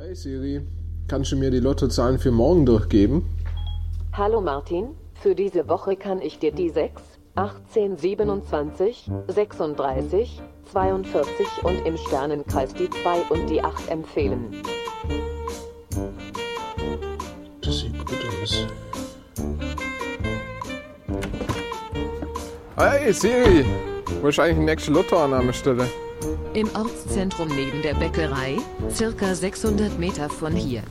Hey Siri, kannst du mir die Lottozahlen für morgen durchgeben? Hallo Martin, für diese Woche kann ich dir die 6, 18, 27, 36, 42 und im Sternenkreis die 2 und die 8 empfehlen. Das sieht gut aus. Hey Siri, wo ist eigentlich die nächste Lottoannahmestelle? Im Ortszentrum neben der Bäckerei, circa 600 Meter von hier.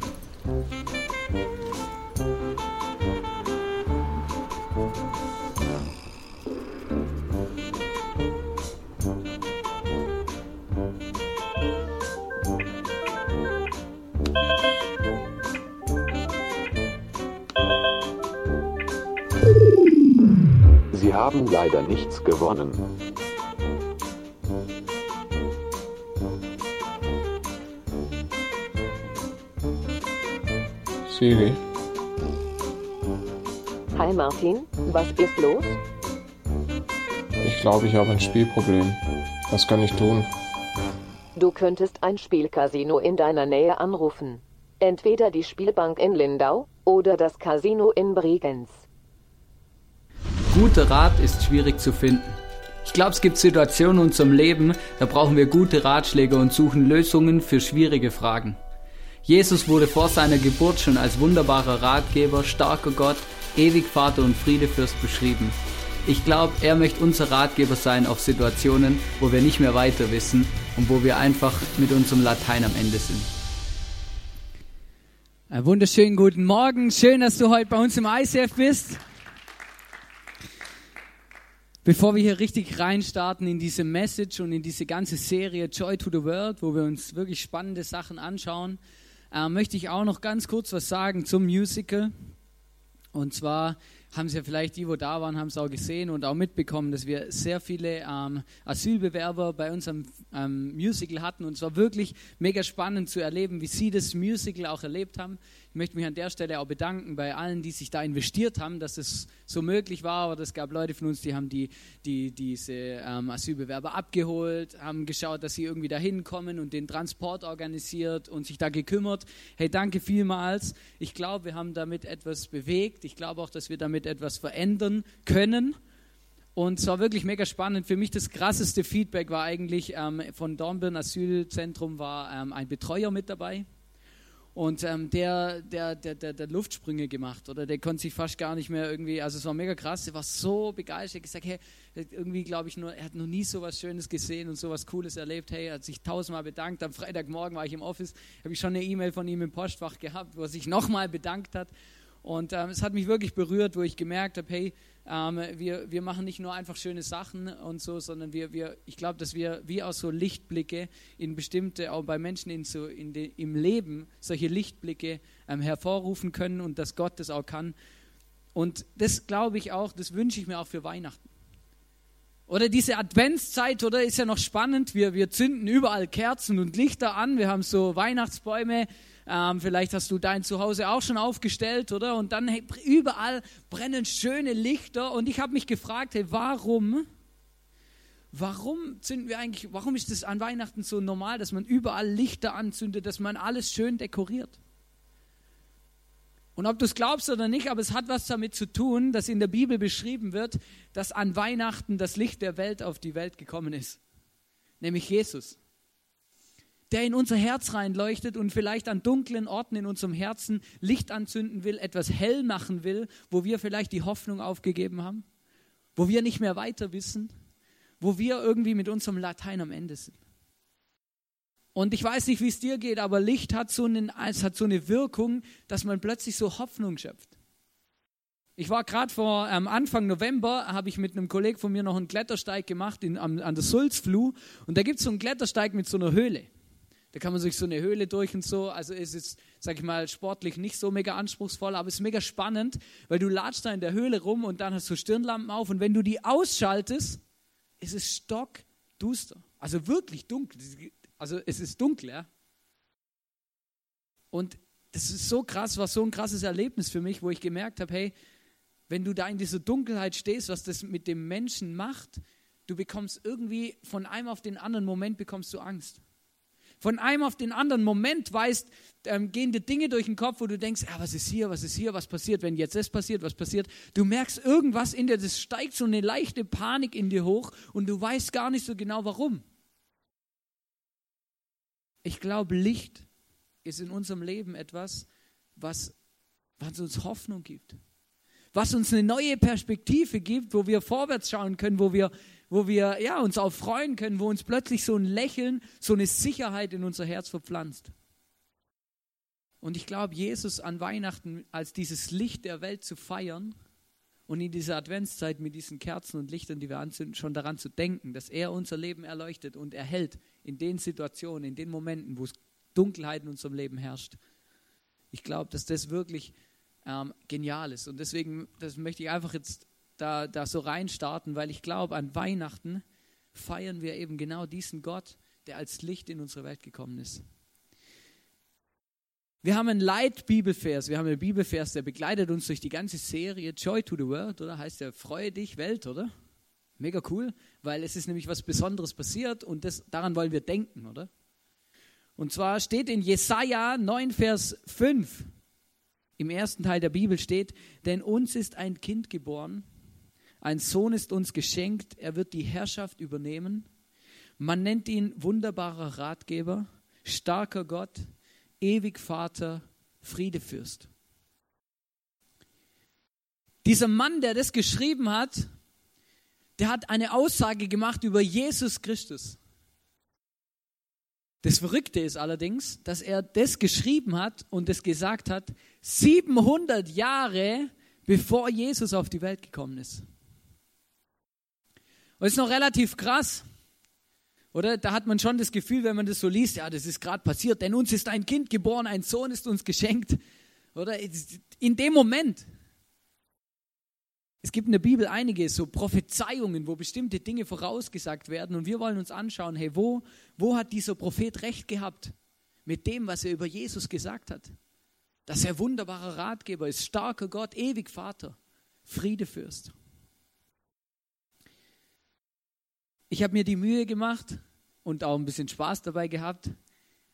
Sie haben leider nichts gewonnen. Siri, Hi Martin, was ist los? ich glaube, ich habe ein Spielproblem. Was kann ich tun? Du könntest ein Spielcasino in deiner Nähe anrufen. Entweder die Spielbank in Lindau oder das Casino in Bregenz. Guter Rat ist schwierig zu finden. Ich glaube, es gibt Situationen in unserem Leben, da brauchen wir gute Ratschläge und suchen Lösungen für schwierige Fragen. Jesus wurde vor seiner Geburt schon als wunderbarer Ratgeber, starker Gott, ewig Vater und Friedefürst beschrieben. Ich glaube, er möchte unser Ratgeber sein auf Situationen, wo wir nicht mehr weiter wissen und wo wir einfach mit unserem Latein am Ende sind. Einen wunderschönen guten Morgen. Schön, dass du heute bei uns im ICF bist. Bevor wir hier richtig reinstarten in diese Message und in diese ganze Serie Joy to the World, wo wir uns wirklich spannende Sachen anschauen, äh, möchte ich auch noch ganz kurz was sagen zum Musical. Und zwar haben Sie ja vielleicht die, wo da waren, haben es auch gesehen und auch mitbekommen, dass wir sehr viele ähm, Asylbewerber bei unserem ähm, Musical hatten. Und es war wirklich mega spannend zu erleben, wie Sie das Musical auch erlebt haben. Ich möchte mich an der Stelle auch bedanken bei allen, die sich da investiert haben, dass es so möglich war. Aber es gab Leute von uns, die haben die, die, diese ähm, Asylbewerber abgeholt, haben geschaut, dass sie irgendwie da hinkommen und den Transport organisiert und sich da gekümmert. Hey, danke vielmals. Ich glaube, wir haben damit etwas bewegt. Ich glaube auch, dass wir damit etwas verändern können. Und es war wirklich mega spannend. Für mich das krasseste Feedback war eigentlich ähm, von Dornbirn Asylzentrum war ähm, ein Betreuer mit dabei. Und ähm, der, der, der, der, der Luftsprünge gemacht oder? Der konnte sich fast gar nicht mehr irgendwie, also es war mega krass, er war so begeistert, gesagt, hey, irgendwie glaube ich nur, er hat noch nie so was Schönes gesehen und so was Cooles erlebt, hey, er hat sich tausendmal bedankt, am Freitagmorgen war ich im Office, habe ich schon eine E-Mail von ihm im Postfach gehabt, wo er sich nochmal bedankt hat. Und ähm, es hat mich wirklich berührt, wo ich gemerkt habe, hey, ähm, wir, wir machen nicht nur einfach schöne Sachen und so, sondern wir, wir ich glaube, dass wir wie auch so Lichtblicke in bestimmte, auch bei Menschen in so, in de, im Leben, solche Lichtblicke ähm, hervorrufen können und dass Gott das auch kann. Und das glaube ich auch, das wünsche ich mir auch für Weihnachten. Oder diese Adventszeit, oder ist ja noch spannend. Wir, wir zünden überall Kerzen und Lichter an. Wir haben so Weihnachtsbäume. Ähm, vielleicht hast du dein Zuhause auch schon aufgestellt, oder? Und dann hey, überall brennen schöne Lichter. Und ich habe mich gefragt, hey, warum? Warum zünden wir eigentlich, warum ist das an Weihnachten so normal, dass man überall Lichter anzündet, dass man alles schön dekoriert? Und ob du es glaubst oder nicht, aber es hat was damit zu tun, dass in der Bibel beschrieben wird, dass an Weihnachten das Licht der Welt auf die Welt gekommen ist. Nämlich Jesus. Der in unser Herz reinleuchtet und vielleicht an dunklen Orten in unserem Herzen Licht anzünden will, etwas hell machen will, wo wir vielleicht die Hoffnung aufgegeben haben, wo wir nicht mehr weiter wissen, wo wir irgendwie mit unserem Latein am Ende sind. Und ich weiß nicht, wie es dir geht, aber Licht hat so, einen, es hat so eine Wirkung, dass man plötzlich so Hoffnung schöpft. Ich war gerade vor ähm, Anfang November, habe ich mit einem Kollegen von mir noch einen Klettersteig gemacht in, am, an der Sulzfluh. Und da gibt es so einen Klettersteig mit so einer Höhle. Da kann man sich so eine Höhle durch und so. Also ist es, sag ich mal, sportlich nicht so mega anspruchsvoll, aber es ist mega spannend, weil du latschst da in der Höhle rum und dann hast du Stirnlampen auf und wenn du die ausschaltest, ist es stockduster. Also wirklich dunkel. Also es ist dunkel, ja. Und das ist so krass, war so ein krasses Erlebnis für mich, wo ich gemerkt habe, hey, wenn du da in dieser Dunkelheit stehst, was das mit dem Menschen macht, du bekommst irgendwie von einem auf den anderen Moment bekommst du Angst. Von einem auf den anderen Moment weißt, ähm, gehen dir Dinge durch den Kopf, wo du denkst, ah, was ist hier, was ist hier, was passiert, wenn jetzt das passiert, was passiert. Du merkst irgendwas in dir, das steigt so eine leichte Panik in dir hoch und du weißt gar nicht so genau warum. Ich glaube, Licht ist in unserem Leben etwas, was, was uns Hoffnung gibt. Was uns eine neue Perspektive gibt, wo wir vorwärts schauen können, wo wir, wo wir ja, uns auch freuen können, wo uns plötzlich so ein Lächeln, so eine Sicherheit in unser Herz verpflanzt. Und ich glaube, Jesus an Weihnachten als dieses Licht der Welt zu feiern und in dieser Adventszeit mit diesen Kerzen und Lichtern, die wir anzünden, schon daran zu denken, dass er unser Leben erleuchtet und erhält in den Situationen, in den Momenten, wo Dunkelheit in unserem Leben herrscht. Ich glaube, dass das wirklich ähm, genial ist. Und deswegen, das möchte ich einfach jetzt da, da so reinstarten, weil ich glaube, an Weihnachten feiern wir eben genau diesen Gott, der als Licht in unsere Welt gekommen ist. Wir haben einen Leitbibelvers, wir haben einen Bibelvers, der begleitet uns durch die ganze Serie Joy to the World, oder? Heißt der Freue dich Welt, oder? Mega cool, weil es ist nämlich was Besonderes passiert und das, daran wollen wir denken, oder? Und zwar steht in Jesaja 9, Vers 5, im ersten Teil der Bibel steht, denn uns ist ein Kind geboren, ein Sohn ist uns geschenkt, er wird die Herrschaft übernehmen. Man nennt ihn wunderbarer Ratgeber, starker Gott, ewig Vater, Friedefürst. Dieser Mann, der das geschrieben hat, der hat eine Aussage gemacht über Jesus Christus. Das Verrückte ist allerdings, dass er das geschrieben hat und das gesagt hat, 700 Jahre bevor Jesus auf die Welt gekommen ist. Und das ist noch relativ krass, oder? Da hat man schon das Gefühl, wenn man das so liest, ja, das ist gerade passiert, denn uns ist ein Kind geboren, ein Sohn ist uns geschenkt. Oder? In dem Moment. Es gibt in der Bibel einige so Prophezeiungen, wo bestimmte Dinge vorausgesagt werden und wir wollen uns anschauen, hey, wo, wo hat dieser Prophet recht gehabt mit dem, was er über Jesus gesagt hat? Dass er wunderbarer Ratgeber ist, starker Gott, ewig Vater, Friedefürst. Ich habe mir die Mühe gemacht, und auch ein bisschen Spaß dabei gehabt.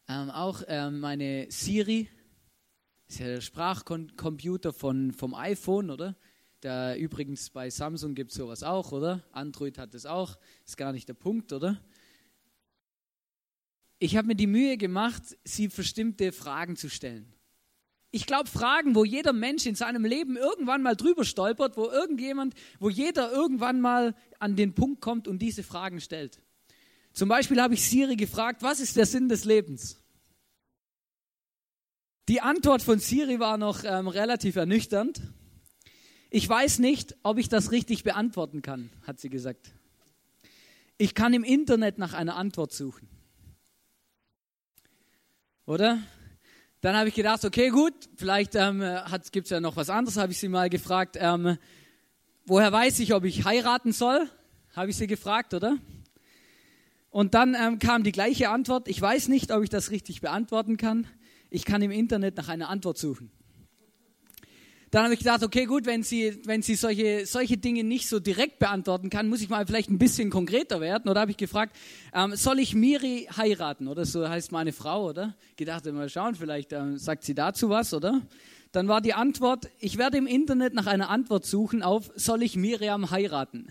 Ähm, auch ähm, meine Siri, ist ja der Sprachcomputer von, vom iPhone, oder? Da übrigens bei Samsung gibt es sowas auch, oder? Android hat es auch, ist gar nicht der Punkt, oder? Ich habe mir die Mühe gemacht, sie bestimmte Fragen zu stellen. Ich glaube, Fragen, wo jeder Mensch in seinem Leben irgendwann mal drüber stolpert, wo irgendjemand, wo jeder irgendwann mal an den Punkt kommt und diese Fragen stellt. Zum Beispiel habe ich Siri gefragt, was ist der Sinn des Lebens? Die Antwort von Siri war noch ähm, relativ ernüchternd. Ich weiß nicht, ob ich das richtig beantworten kann, hat sie gesagt. Ich kann im Internet nach einer Antwort suchen. Oder? Dann habe ich gedacht, okay, gut, vielleicht ähm, gibt es ja noch was anderes, habe ich sie mal gefragt. Ähm, woher weiß ich, ob ich heiraten soll? Habe ich sie gefragt, oder? Und dann ähm, kam die gleiche Antwort. Ich weiß nicht, ob ich das richtig beantworten kann. Ich kann im Internet nach einer Antwort suchen. Dann habe ich gedacht, okay, gut, wenn sie, wenn sie solche, solche Dinge nicht so direkt beantworten kann, muss ich mal vielleicht ein bisschen konkreter werden. Oder habe ich gefragt, ähm, soll ich Miri heiraten? Oder so heißt meine Frau, oder? Gedacht, mal schauen, vielleicht ähm, sagt sie dazu was, oder? Dann war die Antwort, ich werde im Internet nach einer Antwort suchen auf, soll ich Miriam heiraten?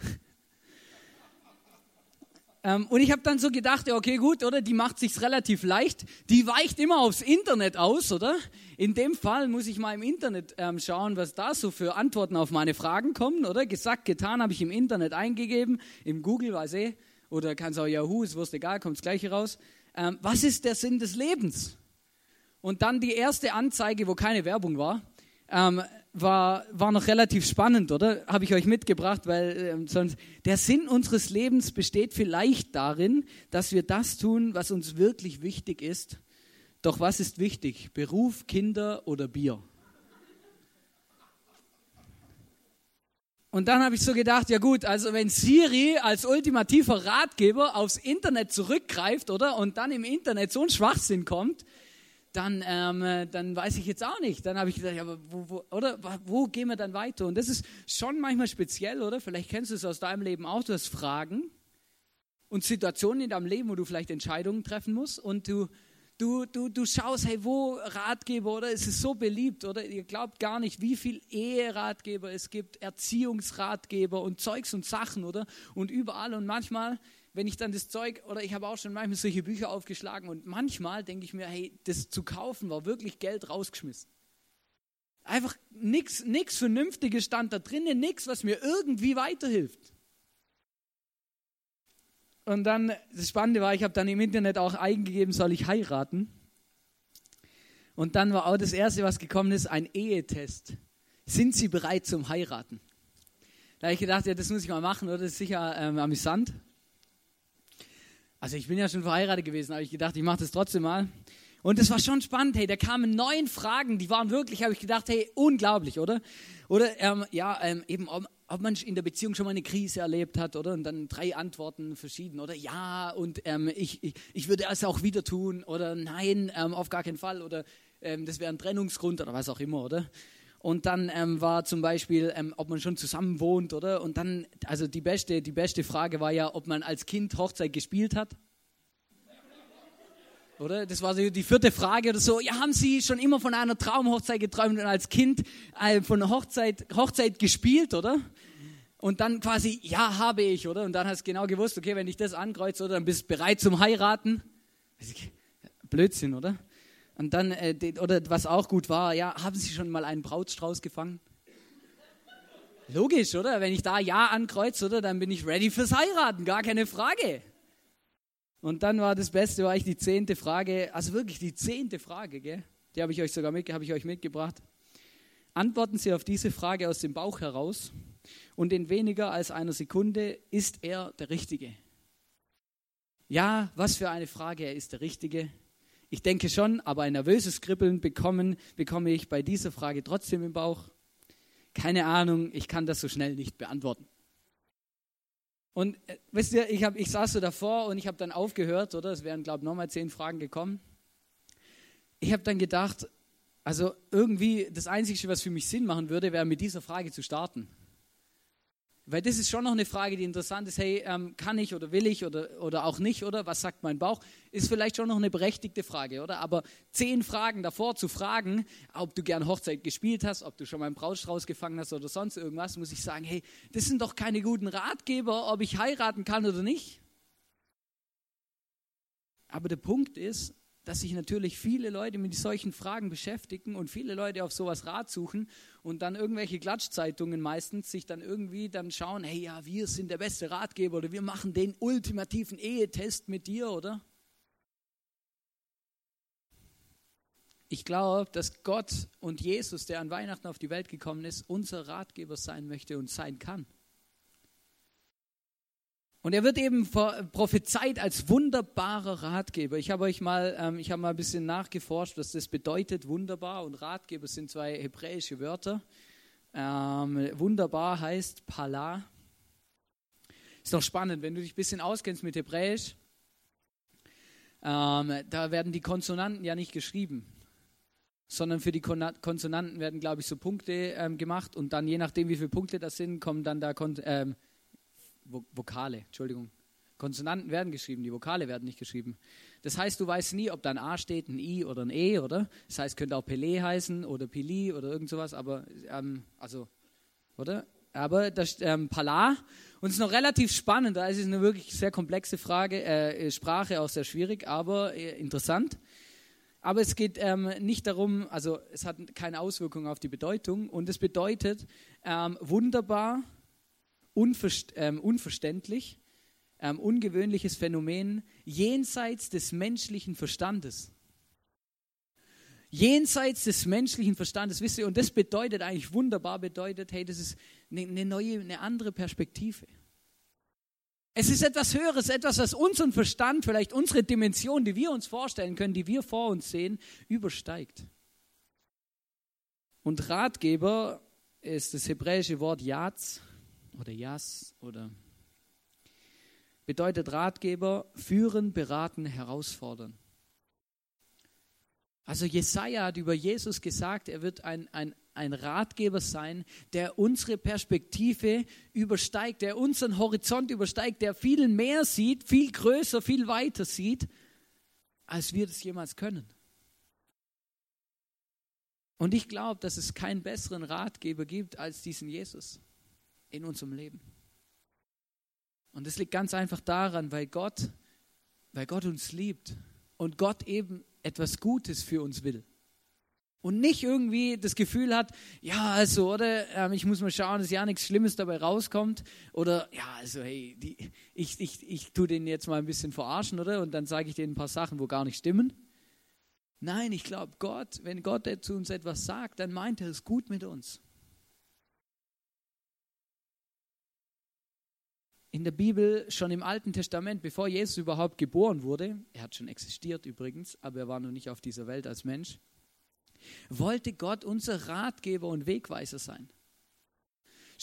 Ähm, und ich habe dann so gedacht, ja, okay, gut, oder? Die macht sich's relativ leicht. Die weicht immer aufs Internet aus, oder? In dem Fall muss ich mal im Internet ähm, schauen, was da so für Antworten auf meine Fragen kommen, oder? Gesagt, getan, habe ich im Internet eingegeben, im Google, weiß eh, oder kannst auch Yahoo, ist wurscht egal, kommt das gleiche raus. Ähm, was ist der Sinn des Lebens? Und dann die erste Anzeige, wo keine Werbung war, ähm, war, war noch relativ spannend, oder? Habe ich euch mitgebracht, weil äh, sonst der Sinn unseres Lebens besteht vielleicht darin, dass wir das tun, was uns wirklich wichtig ist. Doch was ist wichtig? Beruf, Kinder oder Bier? Und dann habe ich so gedacht, ja gut, also wenn Siri als ultimativer Ratgeber aufs Internet zurückgreift, oder? Und dann im Internet so ein Schwachsinn kommt, dann, ähm, äh, dann weiß ich jetzt auch nicht. Dann habe ich gedacht, aber wo, wo, oder wo gehen wir dann weiter? Und das ist schon manchmal speziell, oder? Vielleicht kennst du es aus deinem Leben auch. Du hast Fragen und Situationen in deinem Leben, wo du vielleicht Entscheidungen treffen musst und du, du, du, du schaust, hey, wo Ratgeber, oder? Es ist so beliebt, oder? Ihr glaubt gar nicht, wie viel Eheratgeber es gibt, Erziehungsratgeber und Zeugs und Sachen, oder? Und überall und manchmal, wenn ich dann das Zeug, oder ich habe auch schon manchmal solche Bücher aufgeschlagen und manchmal denke ich mir, hey, das zu kaufen war wirklich Geld rausgeschmissen. Einfach nichts nix Vernünftiges stand da drinnen, nichts, was mir irgendwie weiterhilft. Und dann, das Spannende war, ich habe dann im Internet auch eingegeben, soll ich heiraten? Und dann war auch das Erste, was gekommen ist, ein Ehetest. Sind Sie bereit zum Heiraten? Da habe ich gedacht, ja, das muss ich mal machen, oder? Das ist sicher ähm, amüsant. Also ich bin ja schon verheiratet gewesen, aber ich gedacht, ich mache das trotzdem mal. Und es war schon spannend, hey, da kamen neun Fragen, die waren wirklich, habe ich gedacht, hey, unglaublich, oder? Oder ähm, ja, ähm, eben, ob, ob, man in der Beziehung schon mal eine Krise erlebt hat, oder? Und dann drei Antworten verschieden, oder? Ja, und ähm, ich, ich, ich würde es auch wieder tun, oder nein, ähm, auf gar keinen Fall, oder ähm, das wäre ein Trennungsgrund, oder was auch immer, oder? Und dann ähm, war zum Beispiel, ähm, ob man schon zusammen wohnt, oder? Und dann, also die beste, die beste Frage war ja, ob man als Kind Hochzeit gespielt hat oder? Das war so die vierte Frage oder so. Ja, haben Sie schon immer von einer Traumhochzeit geträumt und als Kind äh, von einer Hochzeit, Hochzeit gespielt, oder? Und dann quasi, ja, habe ich, oder? Und dann hast du genau gewusst, okay, wenn ich das ankreuze, oder, dann bist du bereit zum Heiraten. Blödsinn, oder? Und dann, äh, oder was auch gut war, ja, haben Sie schon mal einen Brautstrauß gefangen? Logisch, oder? Wenn ich da Ja ankreuze, oder, dann bin ich ready fürs Heiraten, gar keine Frage. Und dann war das Beste, war ich die zehnte Frage, also wirklich die zehnte Frage, gell? die habe ich euch sogar mit, ich euch mitgebracht. Antworten Sie auf diese Frage aus dem Bauch heraus und in weniger als einer Sekunde ist er der Richtige. Ja, was für eine Frage, er ist der Richtige. Ich denke schon, aber ein nervöses Kribbeln bekommen, bekomme ich bei dieser Frage trotzdem im Bauch. Keine Ahnung, ich kann das so schnell nicht beantworten. Und äh, wisst ihr, ich, hab, ich saß so davor und ich habe dann aufgehört, oder? Es wären, glaube ich, nochmal zehn Fragen gekommen. Ich habe dann gedacht, also irgendwie das Einzige, was für mich Sinn machen würde, wäre mit dieser Frage zu starten. Weil das ist schon noch eine Frage, die interessant ist. Hey, ähm, kann ich oder will ich oder, oder auch nicht, oder? Was sagt mein Bauch? Ist vielleicht schon noch eine berechtigte Frage, oder? Aber zehn Fragen davor zu fragen, ob du gern Hochzeit gespielt hast, ob du schon mal einen Brautstrauß gefangen hast oder sonst irgendwas, muss ich sagen, hey, das sind doch keine guten Ratgeber, ob ich heiraten kann oder nicht. Aber der Punkt ist, dass sich natürlich viele Leute mit solchen Fragen beschäftigen und viele Leute auf sowas Rat suchen und dann irgendwelche Klatschzeitungen meistens sich dann irgendwie dann schauen, hey ja, wir sind der beste Ratgeber oder wir machen den ultimativen Ehetest mit dir, oder? Ich glaube, dass Gott und Jesus, der an Weihnachten auf die Welt gekommen ist, unser Ratgeber sein möchte und sein kann. Und er wird eben prophezeit als wunderbarer Ratgeber. Ich habe euch mal, ähm, ich habe mal ein bisschen nachgeforscht, was das bedeutet. Wunderbar und Ratgeber sind zwei hebräische Wörter. Ähm, wunderbar heißt Pala. Ist doch spannend, wenn du dich ein bisschen auskennst mit Hebräisch. Ähm, da werden die Konsonanten ja nicht geschrieben, sondern für die Konsonanten werden, glaube ich, so Punkte ähm, gemacht und dann je nachdem, wie viele Punkte das sind, kommen dann da Kon ähm, Vokale, Entschuldigung. Konsonanten werden geschrieben, die Vokale werden nicht geschrieben. Das heißt, du weißt nie, ob da ein A steht, ein I oder ein E, oder? Das heißt, könnte auch Pelé heißen oder Pili oder irgend sowas, aber, ähm, also, oder? Aber das ähm, Pala, und es ist noch relativ spannend, da ist es eine wirklich sehr komplexe Frage, äh, Sprache auch sehr schwierig, aber äh, interessant. Aber es geht ähm, nicht darum, also es hat keine Auswirkung auf die Bedeutung und es bedeutet ähm, wunderbar, unverst ähm, unverständlich, ähm, ungewöhnliches Phänomen jenseits des menschlichen Verstandes. Jenseits des menschlichen Verstandes, wisst ihr, und das bedeutet eigentlich wunderbar, bedeutet, hey, das ist eine, eine neue, eine andere Perspektive. Es ist etwas Höheres, etwas, was unseren Verstand, vielleicht unsere Dimension, die wir uns vorstellen können, die wir vor uns sehen, übersteigt. Und Ratgeber ist das hebräische Wort Yatz oder Jas oder bedeutet Ratgeber, führen, beraten, herausfordern. Also Jesaja hat über Jesus gesagt, er wird ein, ein ein Ratgeber sein, der unsere Perspektive übersteigt, der unseren Horizont übersteigt, der viel mehr sieht, viel größer, viel weiter sieht, als wir das jemals können. Und ich glaube, dass es keinen besseren Ratgeber gibt als diesen Jesus in unserem Leben. Und es liegt ganz einfach daran, weil Gott, weil Gott uns liebt und Gott eben etwas Gutes für uns will. Und nicht irgendwie das Gefühl hat, ja, also, oder, ähm, ich muss mal schauen, dass ja nichts Schlimmes dabei rauskommt. Oder, ja, also, hey, die, ich, ich, ich tue den jetzt mal ein bisschen verarschen, oder? Und dann sage ich denen ein paar Sachen, wo gar nicht stimmen. Nein, ich glaube, Gott, wenn Gott zu uns etwas sagt, dann meint er es gut mit uns. In der Bibel, schon im Alten Testament, bevor Jesus überhaupt geboren wurde, er hat schon existiert übrigens, aber er war noch nicht auf dieser Welt als Mensch, wollte Gott unser Ratgeber und Wegweiser sein.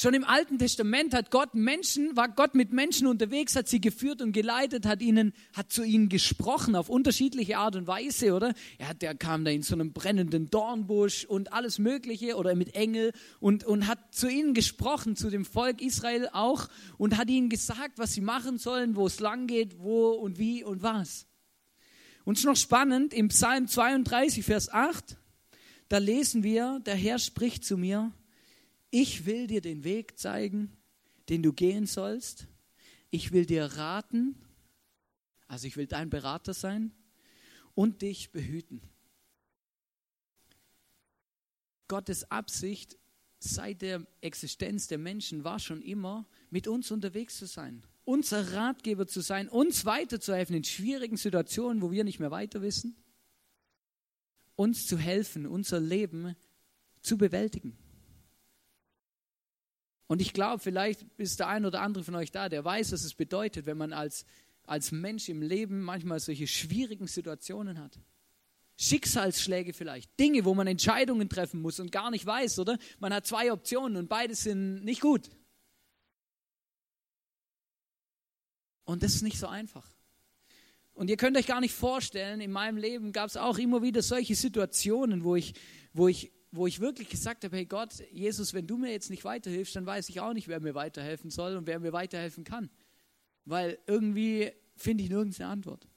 Schon im Alten Testament hat Gott Menschen, war Gott mit Menschen unterwegs, hat sie geführt und geleitet, hat ihnen, hat zu ihnen gesprochen auf unterschiedliche Art und Weise, oder? Er der kam da in so einem brennenden Dornbusch und alles Mögliche oder mit Engel und, und hat zu ihnen gesprochen, zu dem Volk Israel auch und hat ihnen gesagt, was sie machen sollen, wo es lang geht, wo und wie und was. Und es ist noch spannend, im Psalm 32, Vers 8, da lesen wir, der Herr spricht zu mir, ich will dir den Weg zeigen, den du gehen sollst. Ich will dir raten, also ich will dein Berater sein und dich behüten. Gottes Absicht seit der Existenz der Menschen war schon immer, mit uns unterwegs zu sein, unser Ratgeber zu sein, uns weiterzuhelfen in schwierigen Situationen, wo wir nicht mehr weiter wissen, uns zu helfen, unser Leben zu bewältigen. Und ich glaube, vielleicht ist der ein oder andere von euch da, der weiß, was es bedeutet, wenn man als, als Mensch im Leben manchmal solche schwierigen Situationen hat. Schicksalsschläge vielleicht, Dinge, wo man Entscheidungen treffen muss und gar nicht weiß, oder? Man hat zwei Optionen und beide sind nicht gut. Und das ist nicht so einfach. Und ihr könnt euch gar nicht vorstellen, in meinem Leben gab es auch immer wieder solche Situationen, wo ich, wo ich wo ich wirklich gesagt habe, hey Gott, Jesus, wenn du mir jetzt nicht weiterhilfst, dann weiß ich auch nicht, wer mir weiterhelfen soll und wer mir weiterhelfen kann. Weil irgendwie finde ich nirgends eine Antwort.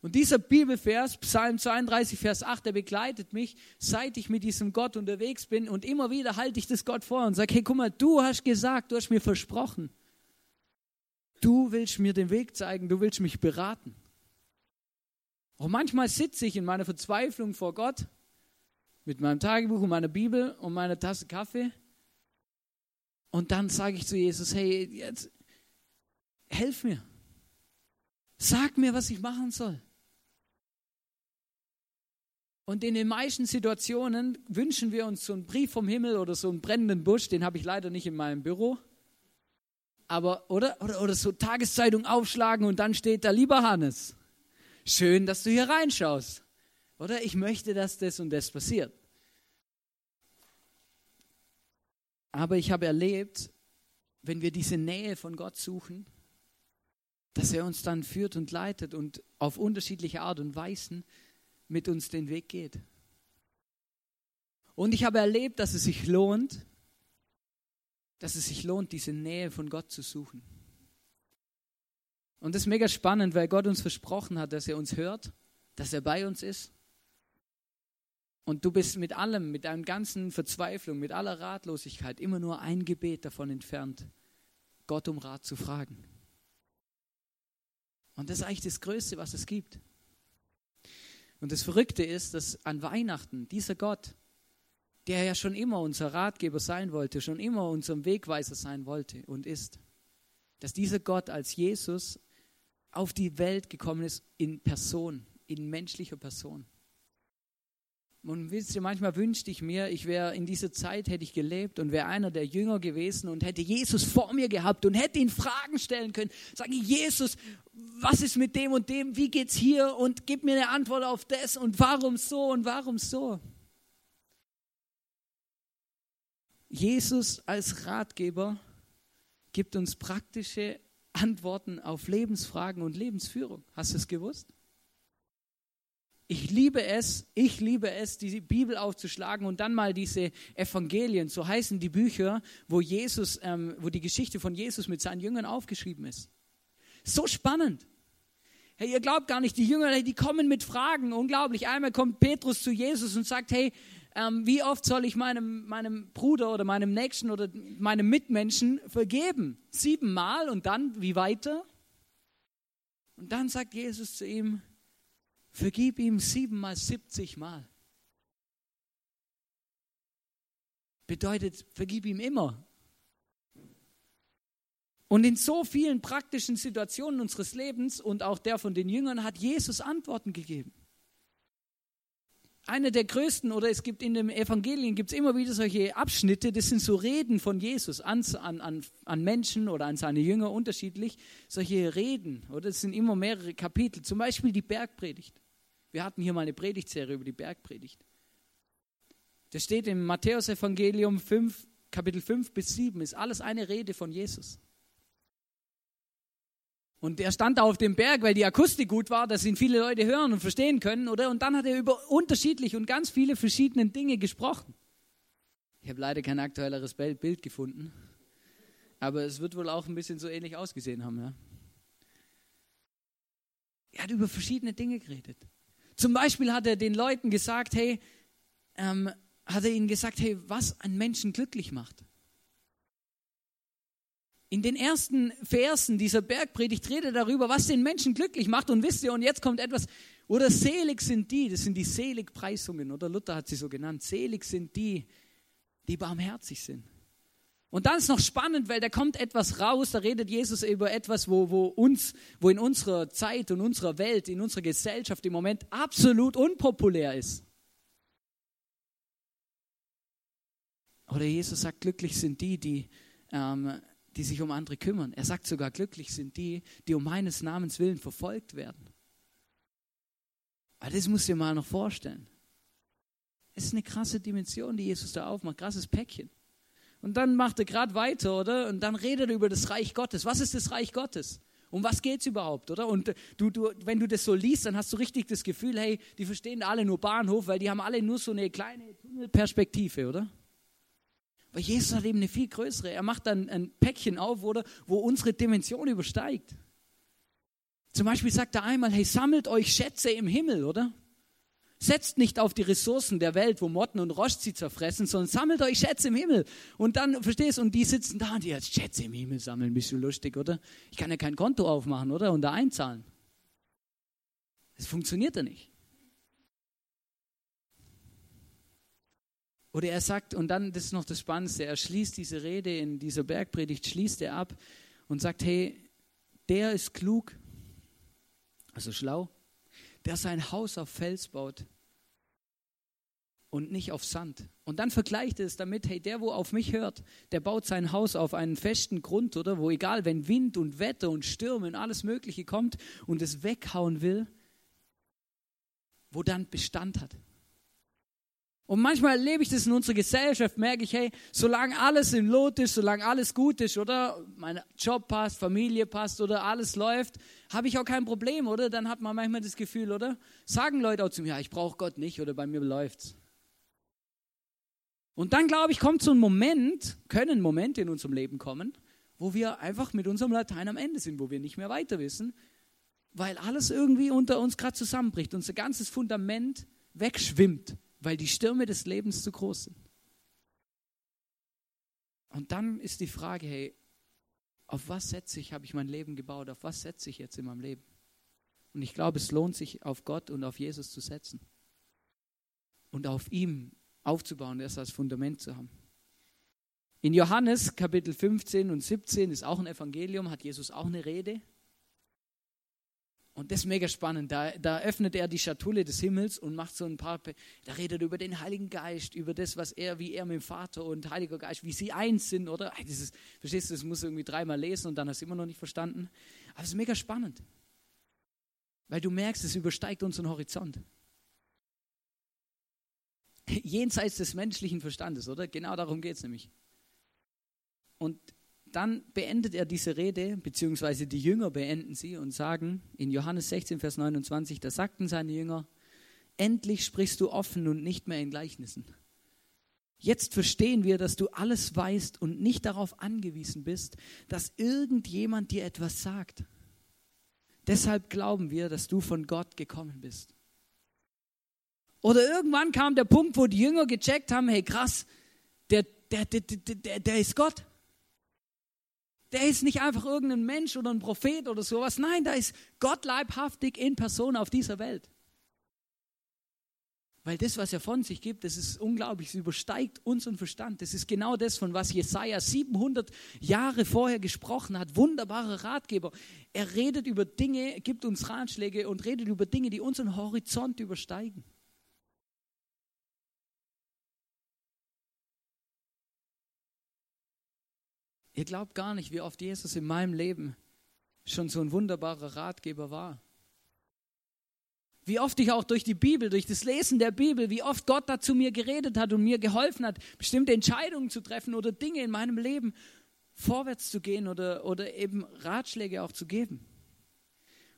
Und dieser Bibelvers, Psalm 32, Vers 8, der begleitet mich, seit ich mit diesem Gott unterwegs bin. Und immer wieder halte ich das Gott vor und sage, hey, guck mal, du hast gesagt, du hast mir versprochen. Du willst mir den Weg zeigen, du willst mich beraten. Auch manchmal sitze ich in meiner Verzweiflung vor Gott mit meinem Tagebuch und meiner Bibel und meiner Tasse Kaffee. Und dann sage ich zu Jesus, hey, jetzt helf mir. Sag mir, was ich machen soll. Und in den meisten Situationen wünschen wir uns so einen Brief vom Himmel oder so einen brennenden Busch, den habe ich leider nicht in meinem Büro. Aber, oder, oder, oder so Tageszeitung aufschlagen und dann steht da, lieber Hannes, schön, dass du hier reinschaust. Oder ich möchte, dass das und das passiert. Aber ich habe erlebt, wenn wir diese Nähe von Gott suchen, dass er uns dann führt und leitet und auf unterschiedliche Art und Weisen mit uns den Weg geht. Und ich habe erlebt, dass es sich lohnt, dass es sich lohnt, diese Nähe von Gott zu suchen. Und das ist mega spannend, weil Gott uns versprochen hat, dass er uns hört, dass er bei uns ist und du bist mit allem, mit deinem ganzen Verzweiflung, mit aller Ratlosigkeit immer nur ein Gebet davon entfernt, Gott um Rat zu fragen. Und das ist eigentlich das Größte, was es gibt. Und das Verrückte ist, dass an Weihnachten dieser Gott, der ja schon immer unser Ratgeber sein wollte, schon immer unser Wegweiser sein wollte und ist, dass dieser Gott als Jesus auf die Welt gekommen ist in Person, in menschlicher Person. Und wisst ihr, manchmal wünschte ich mir, ich wäre in dieser Zeit, hätte ich gelebt und wäre einer der Jünger gewesen und hätte Jesus vor mir gehabt und hätte ihn Fragen stellen können. Sage Jesus, was ist mit dem und dem? Wie geht's hier? Und gib mir eine Antwort auf das und warum so und warum so? Jesus als Ratgeber gibt uns praktische Antworten auf Lebensfragen und Lebensführung. Hast du es gewusst? Ich liebe es, ich liebe es, die Bibel aufzuschlagen und dann mal diese Evangelien, so heißen die Bücher, wo Jesus, ähm, wo die Geschichte von Jesus mit seinen Jüngern aufgeschrieben ist. So spannend. Hey, ihr glaubt gar nicht, die Jünger, die kommen mit Fragen, unglaublich. Einmal kommt Petrus zu Jesus und sagt, hey, ähm, wie oft soll ich meinem, meinem Bruder oder meinem Nächsten oder meinem Mitmenschen vergeben? Siebenmal und dann, wie weiter? Und dann sagt Jesus zu ihm, vergib ihm siebenmal, siebzigmal. Bedeutet, vergib ihm immer. Und in so vielen praktischen Situationen unseres Lebens und auch der von den Jüngern hat Jesus Antworten gegeben. Eine der größten, oder es gibt in den Evangelien gibt es immer wieder solche Abschnitte, das sind so Reden von Jesus an, an, an Menschen oder an seine Jünger unterschiedlich, solche Reden, oder es sind immer mehrere Kapitel, zum Beispiel die Bergpredigt. Wir hatten hier mal eine Predigtserie über die Bergpredigt. Das steht im Matthäusevangelium 5, Kapitel 5 bis 7, ist alles eine Rede von Jesus. Und er stand da auf dem Berg, weil die Akustik gut war, dass ihn viele Leute hören und verstehen können, oder? Und dann hat er über unterschiedliche und ganz viele verschiedene Dinge gesprochen. Ich habe leider kein aktuelleres Bild gefunden, aber es wird wohl auch ein bisschen so ähnlich ausgesehen haben, ja. Er hat über verschiedene Dinge geredet. Zum Beispiel hat er den Leuten gesagt, hey, ähm, hat er ihnen gesagt, hey, was einen Menschen glücklich macht. In den ersten Versen dieser Bergpredigt redet er darüber, was den Menschen glücklich macht. Und wisst ihr, und jetzt kommt etwas, oder selig sind die, das sind die Seligpreisungen, oder Luther hat sie so genannt, selig sind die, die barmherzig sind. Und dann ist noch spannend, weil da kommt etwas raus, da redet Jesus über etwas, wo, wo uns, wo in unserer Zeit und unserer Welt, in unserer Gesellschaft im Moment absolut unpopulär ist. Oder Jesus sagt, glücklich sind die, die ähm, die sich um andere kümmern. Er sagt sogar, glücklich sind die, die um meines Namens willen verfolgt werden. Aber das musst du dir mal noch vorstellen. Es ist eine krasse Dimension, die Jesus da aufmacht, krasses Päckchen. Und dann macht er gerade weiter, oder? Und dann redet er über das Reich Gottes. Was ist das Reich Gottes? Um was geht es überhaupt, oder? Und du, du, wenn du das so liest, dann hast du richtig das Gefühl, hey, die verstehen alle nur Bahnhof, weil die haben alle nur so eine kleine Tunnelperspektive, oder? Aber Jesus hat eben eine viel größere. Er macht dann ein Päckchen auf, oder, wo unsere Dimension übersteigt. Zum Beispiel sagt er einmal, hey, sammelt euch Schätze im Himmel, oder? Setzt nicht auf die Ressourcen der Welt, wo Motten und Rost sie zerfressen, sondern sammelt euch Schätze im Himmel. Und dann, verstehst du, und die sitzen da und die jetzt Schätze im Himmel sammeln, bist du lustig, oder? Ich kann ja kein Konto aufmachen, oder? Und da einzahlen. Das funktioniert ja nicht. Oder er sagt, und dann, das ist noch das Spannendste, er schließt diese Rede in dieser Bergpredigt, schließt er ab und sagt, hey, der ist klug, also schlau, der sein Haus auf Fels baut und nicht auf Sand. Und dann vergleicht er es damit, hey, der, wo auf mich hört, der baut sein Haus auf einen festen Grund, oder? Wo egal, wenn Wind und Wetter und Stürme und alles Mögliche kommt und es weghauen will, wo dann Bestand hat. Und manchmal erlebe ich das in unserer Gesellschaft, merke ich, hey, solange alles im Lot ist, solange alles gut ist, oder mein Job passt, Familie passt, oder alles läuft, habe ich auch kein Problem, oder? Dann hat man manchmal das Gefühl, oder? Sagen Leute auch zu mir, ja, ich brauche Gott nicht, oder bei mir läuft's. Und dann, glaube ich, kommt so ein Moment, können Momente in unserem Leben kommen, wo wir einfach mit unserem Latein am Ende sind, wo wir nicht mehr weiter wissen, weil alles irgendwie unter uns gerade zusammenbricht, unser ganzes Fundament wegschwimmt weil die Stürme des Lebens zu groß sind. Und dann ist die Frage, hey, auf was setze ich, habe ich mein Leben gebaut, auf was setze ich jetzt in meinem Leben? Und ich glaube, es lohnt sich, auf Gott und auf Jesus zu setzen und auf ihm aufzubauen, das als Fundament zu haben. In Johannes Kapitel 15 und 17 ist auch ein Evangelium, hat Jesus auch eine Rede und das ist mega spannend. Da, da öffnet er die Schatulle des Himmels und macht so ein paar, da redet er über den Heiligen Geist, über das, was er, wie er mit dem Vater und Heiliger Geist, wie sie eins sind, oder? Das ist, verstehst du, das muss du irgendwie dreimal lesen und dann hast du immer noch nicht verstanden. Aber es ist mega spannend. Weil du merkst, es übersteigt unseren Horizont. Jenseits des menschlichen Verstandes, oder? Genau darum geht es nämlich. Und dann beendet er diese Rede, beziehungsweise die Jünger beenden sie und sagen in Johannes 16, Vers 29, da sagten seine Jünger, Endlich sprichst du offen und nicht mehr in Gleichnissen. Jetzt verstehen wir, dass du alles weißt und nicht darauf angewiesen bist, dass irgendjemand dir etwas sagt. Deshalb glauben wir, dass du von Gott gekommen bist. Oder irgendwann kam der Punkt, wo die Jünger gecheckt haben, hey krass, der, der, der, der, der ist Gott. Der ist nicht einfach irgendein Mensch oder ein Prophet oder sowas. Nein, da ist Gott leibhaftig in Person auf dieser Welt. Weil das, was er von sich gibt, das ist unglaublich, es übersteigt unseren Verstand. Das ist genau das, von was Jesaja 700 Jahre vorher gesprochen hat. Wunderbarer Ratgeber. Er redet über Dinge, gibt uns Ratschläge und redet über Dinge, die unseren Horizont übersteigen. Ihr glaubt gar nicht, wie oft Jesus in meinem Leben schon so ein wunderbarer Ratgeber war. Wie oft ich auch durch die Bibel, durch das Lesen der Bibel, wie oft Gott da zu mir geredet hat und mir geholfen hat, bestimmte Entscheidungen zu treffen oder Dinge in meinem Leben vorwärts zu gehen oder, oder eben Ratschläge auch zu geben.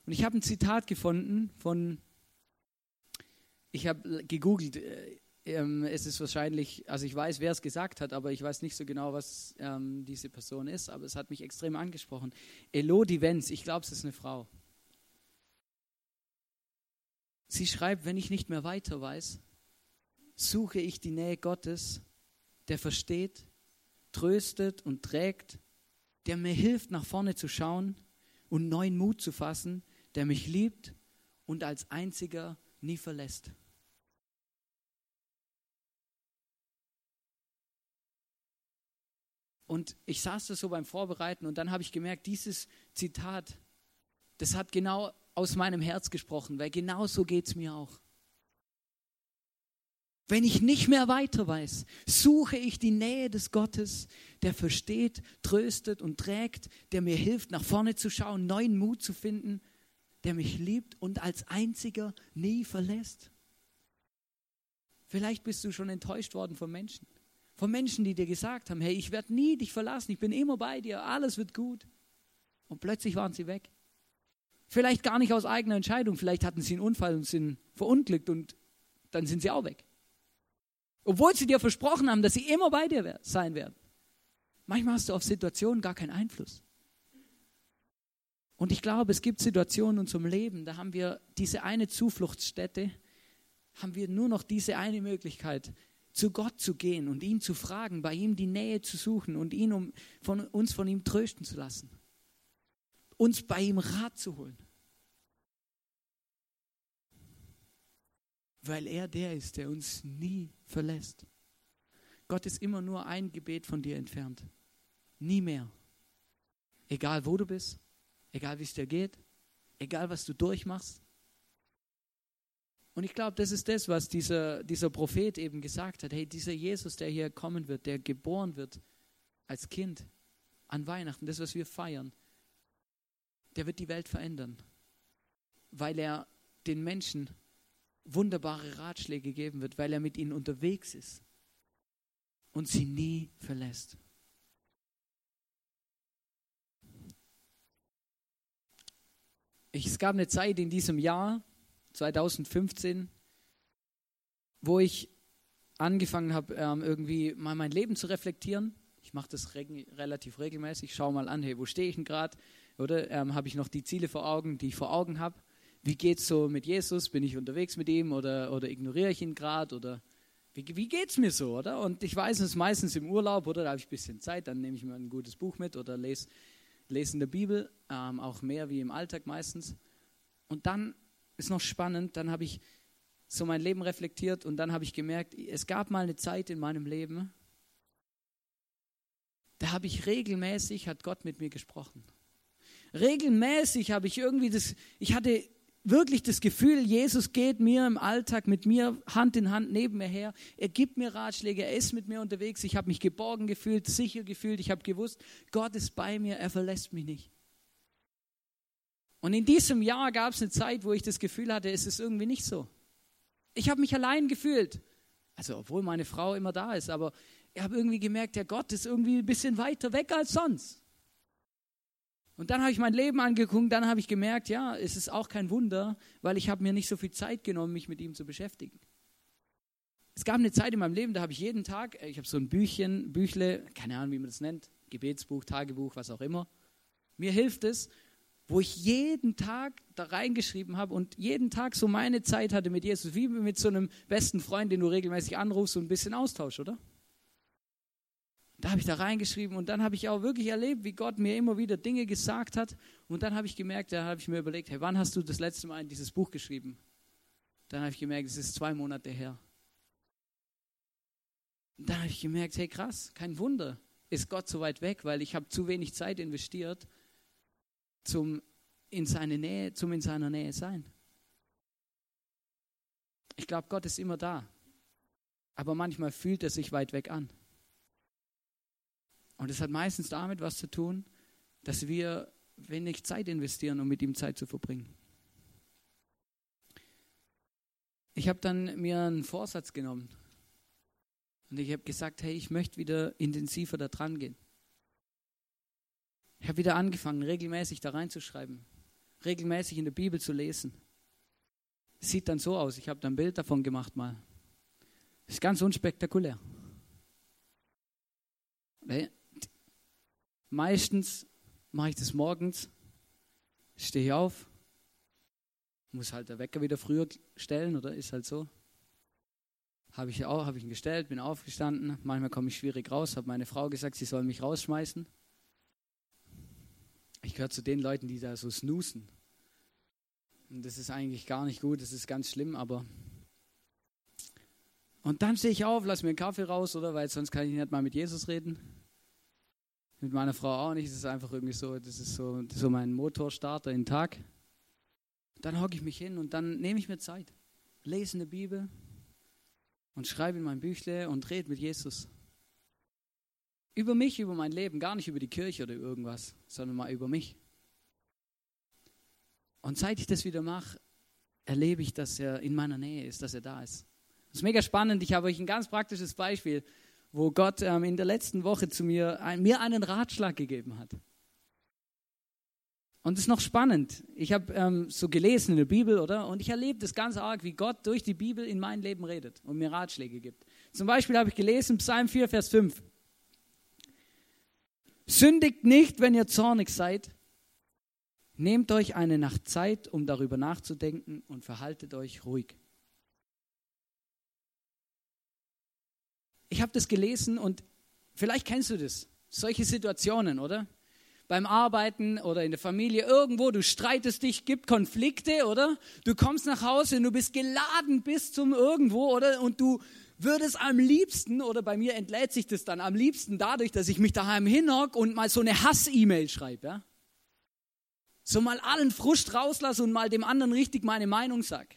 Und ich habe ein Zitat gefunden von, ich habe gegoogelt, äh, ähm, es ist wahrscheinlich, also ich weiß, wer es gesagt hat, aber ich weiß nicht so genau, was ähm, diese Person ist, aber es hat mich extrem angesprochen. Elodie Wenz, ich glaube, es ist eine Frau. Sie schreibt, wenn ich nicht mehr weiter weiß, suche ich die Nähe Gottes, der versteht, tröstet und trägt, der mir hilft, nach vorne zu schauen und neuen Mut zu fassen, der mich liebt und als einziger nie verlässt. Und ich saß da so beim Vorbereiten und dann habe ich gemerkt, dieses Zitat, das hat genau aus meinem Herz gesprochen, weil genau so geht es mir auch. Wenn ich nicht mehr weiter weiß, suche ich die Nähe des Gottes, der versteht, tröstet und trägt, der mir hilft, nach vorne zu schauen, neuen Mut zu finden, der mich liebt und als einziger nie verlässt. Vielleicht bist du schon enttäuscht worden von Menschen. Von Menschen, die dir gesagt haben, hey, ich werde nie dich verlassen, ich bin immer bei dir, alles wird gut. Und plötzlich waren sie weg. Vielleicht gar nicht aus eigener Entscheidung, vielleicht hatten sie einen Unfall und sind verunglückt und dann sind sie auch weg. Obwohl sie dir versprochen haben, dass sie immer bei dir sein werden. Manchmal hast du auf Situationen gar keinen Einfluss. Und ich glaube, es gibt Situationen in unserem Leben, da haben wir diese eine Zufluchtsstätte, haben wir nur noch diese eine Möglichkeit, zu Gott zu gehen und ihn zu fragen, bei ihm die Nähe zu suchen und ihn um von uns von ihm trösten zu lassen. Uns bei ihm Rat zu holen. Weil er der ist, der uns nie verlässt. Gott ist immer nur ein Gebet von dir entfernt. Nie mehr. Egal wo du bist, egal wie es dir geht, egal was du durchmachst, und ich glaube, das ist das, was dieser, dieser Prophet eben gesagt hat. Hey, dieser Jesus, der hier kommen wird, der geboren wird als Kind an Weihnachten, das, was wir feiern, der wird die Welt verändern, weil er den Menschen wunderbare Ratschläge geben wird, weil er mit ihnen unterwegs ist und sie nie verlässt. Ich, es gab eine Zeit in diesem Jahr, 2015, wo ich angefangen habe, ähm, irgendwie mal mein Leben zu reflektieren. Ich mache das reg relativ regelmäßig. Schau mal an, hey, wo stehe ich denn gerade? Oder ähm, habe ich noch die Ziele vor Augen, die ich vor Augen habe? Wie geht es so mit Jesus? Bin ich unterwegs mit ihm oder, oder ignoriere ich ihn gerade? Oder wie, wie es mir so, oder? Und ich weiß es meistens im Urlaub, oder da habe ich ein bisschen Zeit, dann nehme ich mir ein gutes Buch mit oder lese, lese in der Bibel, ähm, auch mehr wie im Alltag meistens. Und dann ist noch spannend, dann habe ich so mein Leben reflektiert und dann habe ich gemerkt, es gab mal eine Zeit in meinem Leben, da habe ich regelmäßig, hat Gott mit mir gesprochen. Regelmäßig habe ich irgendwie das, ich hatte wirklich das Gefühl, Jesus geht mir im Alltag mit mir Hand in Hand neben mir her. Er gibt mir Ratschläge, er ist mit mir unterwegs. Ich habe mich geborgen gefühlt, sicher gefühlt. Ich habe gewusst, Gott ist bei mir, er verlässt mich nicht. Und in diesem Jahr gab es eine Zeit, wo ich das Gefühl hatte, es ist irgendwie nicht so. Ich habe mich allein gefühlt. Also, obwohl meine Frau immer da ist, aber ich habe irgendwie gemerkt, der Gott ist irgendwie ein bisschen weiter weg als sonst. Und dann habe ich mein Leben angeguckt, dann habe ich gemerkt, ja, es ist auch kein Wunder, weil ich habe mir nicht so viel Zeit genommen, mich mit ihm zu beschäftigen. Es gab eine Zeit in meinem Leben, da habe ich jeden Tag, ich habe so ein Büchchen, Büchle, keine Ahnung, wie man das nennt, Gebetsbuch, Tagebuch, was auch immer. Mir hilft es, wo ich jeden Tag da reingeschrieben habe und jeden Tag so meine Zeit hatte mit Jesus, wie mit so einem besten Freund, den du regelmäßig anrufst und ein bisschen austausch, oder? Da habe ich da reingeschrieben und dann habe ich auch wirklich erlebt, wie Gott mir immer wieder Dinge gesagt hat. Und dann habe ich gemerkt, da habe ich mir überlegt, hey, wann hast du das letzte Mal dieses Buch geschrieben? Dann habe ich gemerkt, es ist zwei Monate her. Und dann habe ich gemerkt, hey krass, kein Wunder, ist Gott so weit weg, weil ich habe zu wenig Zeit investiert, zum in seine Nähe, zum in seiner Nähe sein. Ich glaube, Gott ist immer da, aber manchmal fühlt er sich weit weg an. Und es hat meistens damit was zu tun, dass wir wenig Zeit investieren, um mit ihm Zeit zu verbringen. Ich habe dann mir einen Vorsatz genommen und ich habe gesagt, hey, ich möchte wieder intensiver da dran gehen. Ich habe wieder angefangen, regelmäßig da reinzuschreiben, regelmäßig in der Bibel zu lesen. Sieht dann so aus, ich habe da ein Bild davon gemacht mal. Ist ganz unspektakulär. Meistens mache ich das morgens, stehe auf, muss halt der Wecker wieder früher stellen, oder ist halt so. Habe ich auch, habe ich ihn gestellt, bin aufgestanden. Manchmal komme ich schwierig raus, habe meine Frau gesagt, sie soll mich rausschmeißen. Ich gehöre zu den Leuten, die da so snoosen. Und das ist eigentlich gar nicht gut, das ist ganz schlimm, aber. Und dann stehe ich auf, lass mir einen Kaffee raus, oder? Weil sonst kann ich nicht mal mit Jesus reden. Mit meiner Frau auch nicht. Das ist einfach irgendwie so, das ist so, das ist so mein Motorstarter in den Tag. Dann hocke ich mich hin und dann nehme ich mir Zeit. Lese eine Bibel und schreibe in mein Büchle und rede mit Jesus. Über mich, über mein Leben, gar nicht über die Kirche oder irgendwas, sondern mal über mich. Und seit ich das wieder mache, erlebe ich, dass er in meiner Nähe ist, dass er da ist. Das ist mega spannend. Ich habe euch ein ganz praktisches Beispiel wo Gott ähm, in der letzten Woche zu mir, ein, mir einen Ratschlag gegeben hat. Und das ist noch spannend. Ich habe ähm, so gelesen in der Bibel, oder? Und ich erlebe das ganz arg, wie Gott durch die Bibel in mein Leben redet und mir Ratschläge gibt. Zum Beispiel habe ich gelesen, Psalm 4, Vers 5. Sündigt nicht, wenn ihr zornig seid. Nehmt euch eine Nacht Zeit, um darüber nachzudenken und verhaltet euch ruhig. ich habe das gelesen und vielleicht kennst du das, solche Situationen, oder? Beim Arbeiten oder in der Familie, irgendwo, du streitest dich, gibt Konflikte, oder? Du kommst nach Hause und du bist geladen bis zum irgendwo, oder? Und du würdest am liebsten, oder bei mir entlädt sich das dann am liebsten dadurch, dass ich mich daheim hinhock und mal so eine Hass-E-Mail schreibe, ja? So mal allen Frust rauslasse und mal dem anderen richtig meine Meinung sag.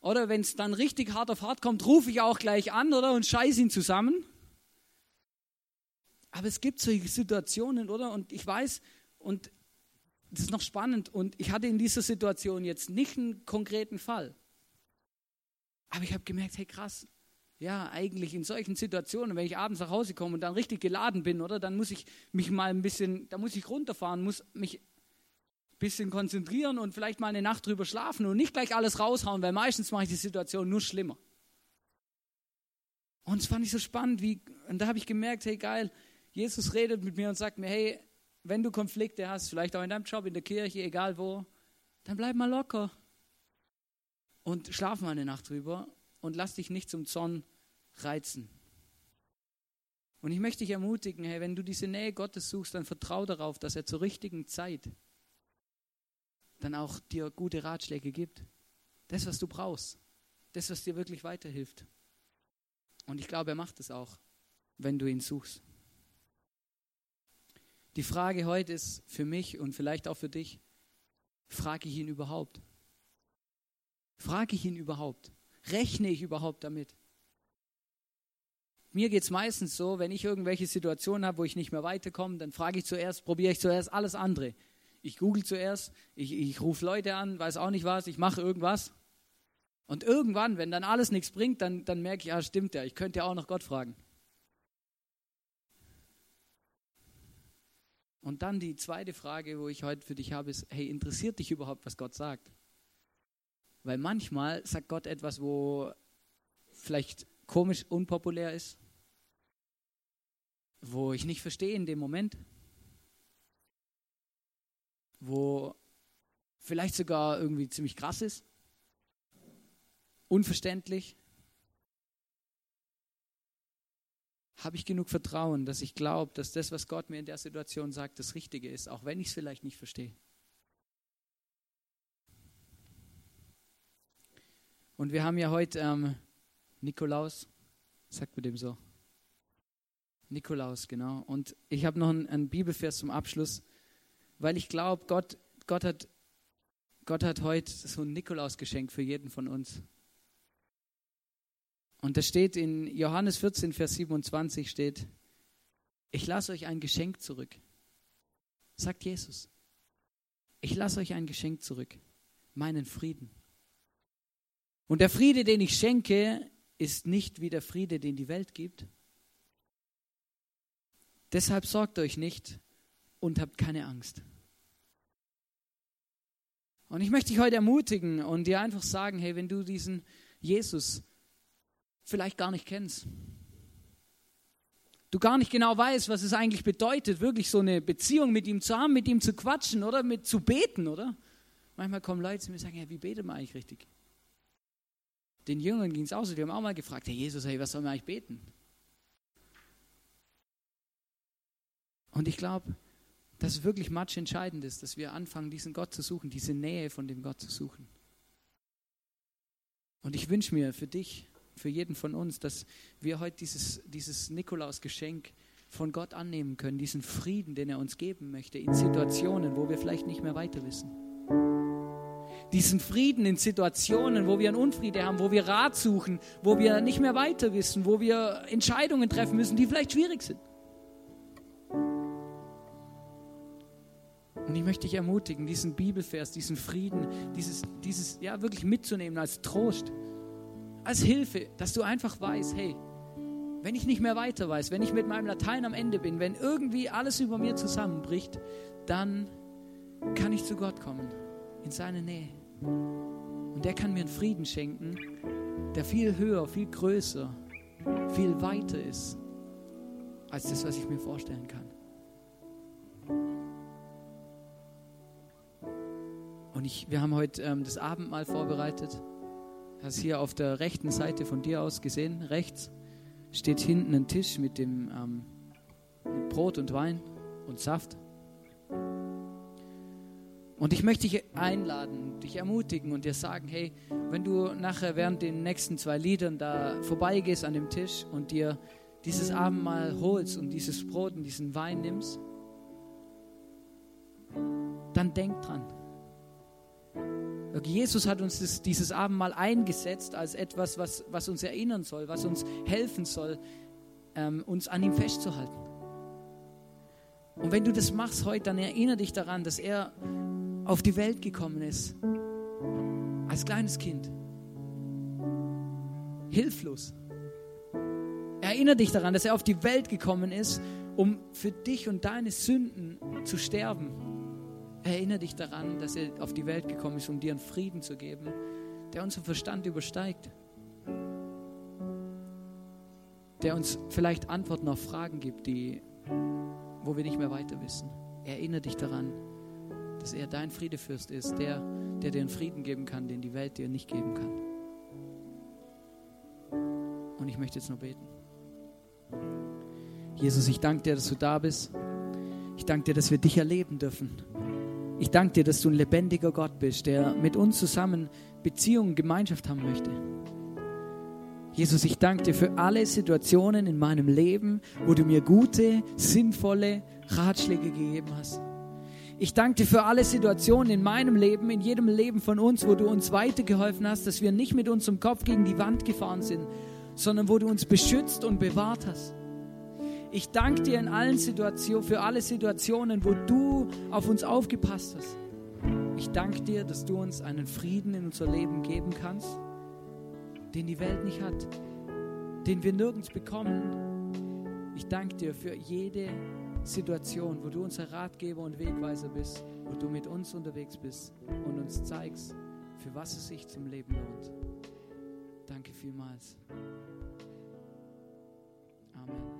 Oder wenn es dann richtig hart auf hart kommt, rufe ich auch gleich an, oder? Und scheiße ihn zusammen. Aber es gibt solche Situationen, oder? Und ich weiß, und das ist noch spannend, und ich hatte in dieser Situation jetzt nicht einen konkreten Fall. Aber ich habe gemerkt, hey krass, ja, eigentlich in solchen Situationen, wenn ich abends nach Hause komme und dann richtig geladen bin, oder? Dann muss ich mich mal ein bisschen, da muss ich runterfahren, muss mich bisschen konzentrieren und vielleicht mal eine Nacht drüber schlafen und nicht gleich alles raushauen, weil meistens mache ich die Situation nur schlimmer. Und es fand ich so spannend, wie, und da habe ich gemerkt, hey geil, Jesus redet mit mir und sagt mir, hey, wenn du Konflikte hast, vielleicht auch in deinem Job, in der Kirche, egal wo, dann bleib mal locker und schlaf mal eine Nacht drüber und lass dich nicht zum Zorn reizen. Und ich möchte dich ermutigen, hey, wenn du diese Nähe Gottes suchst, dann vertrau darauf, dass er zur richtigen Zeit dann auch dir gute Ratschläge gibt. Das, was du brauchst. Das, was dir wirklich weiterhilft. Und ich glaube, er macht es auch, wenn du ihn suchst. Die Frage heute ist für mich und vielleicht auch für dich, frage ich ihn überhaupt? Frage ich ihn überhaupt? Rechne ich überhaupt damit? Mir geht es meistens so, wenn ich irgendwelche Situationen habe, wo ich nicht mehr weiterkomme, dann frage ich zuerst, probiere ich zuerst alles andere. Ich google zuerst, ich, ich rufe Leute an, weiß auch nicht was, ich mache irgendwas. Und irgendwann, wenn dann alles nichts bringt, dann, dann merke ich, ja, stimmt ja, ich könnte ja auch noch Gott fragen. Und dann die zweite Frage, wo ich heute für dich habe, ist, hey, interessiert dich überhaupt, was Gott sagt? Weil manchmal sagt Gott etwas, wo vielleicht komisch, unpopulär ist, wo ich nicht verstehe in dem Moment, wo vielleicht sogar irgendwie ziemlich krass ist, unverständlich. Habe ich genug Vertrauen, dass ich glaube, dass das, was Gott mir in der Situation sagt, das Richtige ist, auch wenn ich es vielleicht nicht verstehe? Und wir haben ja heute ähm, Nikolaus, sagt man dem so. Nikolaus, genau. Und ich habe noch einen, einen, Bibelvers zum Abschluss, weil ich glaube, Gott, Gott, hat, Gott hat heute so ein Nikolausgeschenk für jeden von uns. Und da steht in Johannes 14, Vers 27 steht, ich lasse euch ein Geschenk zurück. Sagt Jesus. Ich lasse euch ein Geschenk zurück. Meinen Frieden. Und der Friede, den ich schenke, ist nicht wie der Friede, den die Welt gibt. Deshalb sorgt euch nicht und habt keine Angst. Und ich möchte dich heute ermutigen und dir einfach sagen, hey, wenn du diesen Jesus vielleicht gar nicht kennst, du gar nicht genau weißt, was es eigentlich bedeutet, wirklich so eine Beziehung mit ihm zu haben, mit ihm zu quatschen oder mit zu beten, oder? Manchmal kommen Leute zu mir und sagen, hey, wie betet man eigentlich richtig? Den Jüngern ging es auch so, die haben auch mal gefragt, hey Jesus, hey, was sollen wir eigentlich beten? Und ich glaube, dass es wirklich match entscheidend ist, dass wir anfangen, diesen Gott zu suchen, diese Nähe von dem Gott zu suchen. Und ich wünsche mir für dich, für jeden von uns, dass wir heute dieses, dieses Nikolaus-Geschenk von Gott annehmen können, diesen Frieden, den er uns geben möchte, in Situationen, wo wir vielleicht nicht mehr weiter wissen diesen Frieden in Situationen, wo wir einen Unfriede haben, wo wir Rat suchen, wo wir nicht mehr weiter wissen, wo wir Entscheidungen treffen müssen, die vielleicht schwierig sind. Und ich möchte dich ermutigen, diesen Bibelvers, diesen Frieden, dieses, dieses ja wirklich mitzunehmen als Trost, als Hilfe, dass du einfach weißt, hey, wenn ich nicht mehr weiter weiß, wenn ich mit meinem Latein am Ende bin, wenn irgendwie alles über mir zusammenbricht, dann kann ich zu Gott kommen, in seine Nähe. Und der kann mir einen Frieden schenken, der viel höher, viel größer, viel weiter ist, als das, was ich mir vorstellen kann. Und ich, wir haben heute ähm, das Abendmahl vorbereitet. Hast hier auf der rechten Seite von dir aus gesehen, rechts steht hinten ein Tisch mit dem ähm, mit Brot und Wein und Saft. Und ich möchte dich einladen, dich ermutigen und dir sagen, hey, wenn du nachher während den nächsten zwei Liedern da vorbeigehst an dem Tisch und dir dieses Abendmahl holst und dieses Brot und diesen Wein nimmst, dann denk dran. Jesus hat uns das, dieses Abendmahl eingesetzt als etwas, was, was uns erinnern soll, was uns helfen soll, ähm, uns an ihm festzuhalten. Und wenn du das machst heute, dann erinnere dich daran, dass er auf die Welt gekommen ist, als kleines Kind, hilflos. Erinnere dich daran, dass er auf die Welt gekommen ist, um für dich und deine Sünden zu sterben. Erinnere dich daran, dass er auf die Welt gekommen ist, um dir einen Frieden zu geben, der unseren Verstand übersteigt. Der uns vielleicht Antworten auf Fragen gibt, die, wo wir nicht mehr weiter wissen. Erinnere dich daran, dass er dein Friedefürst ist, der, der dir einen Frieden geben kann, den die Welt dir nicht geben kann. Und ich möchte jetzt nur beten. Jesus, ich danke dir, dass du da bist. Ich danke dir, dass wir dich erleben dürfen. Ich danke dir, dass du ein lebendiger Gott bist, der mit uns zusammen Beziehungen, Gemeinschaft haben möchte. Jesus, ich danke dir für alle Situationen in meinem Leben, wo du mir gute, sinnvolle Ratschläge gegeben hast. Ich danke dir für alle Situationen in meinem Leben, in jedem Leben von uns, wo du uns weitergeholfen hast, dass wir nicht mit unserem Kopf gegen die Wand gefahren sind, sondern wo du uns beschützt und bewahrt hast. Ich danke dir in allen Situationen, für alle Situationen, wo du auf uns aufgepasst hast. Ich danke dir, dass du uns einen Frieden in unser Leben geben kannst, den die Welt nicht hat, den wir nirgends bekommen. Ich danke dir für jede Situation, wo du unser Ratgeber und Wegweiser bist, wo du mit uns unterwegs bist und uns zeigst, für was es sich zum Leben lohnt. Danke vielmals. Amen.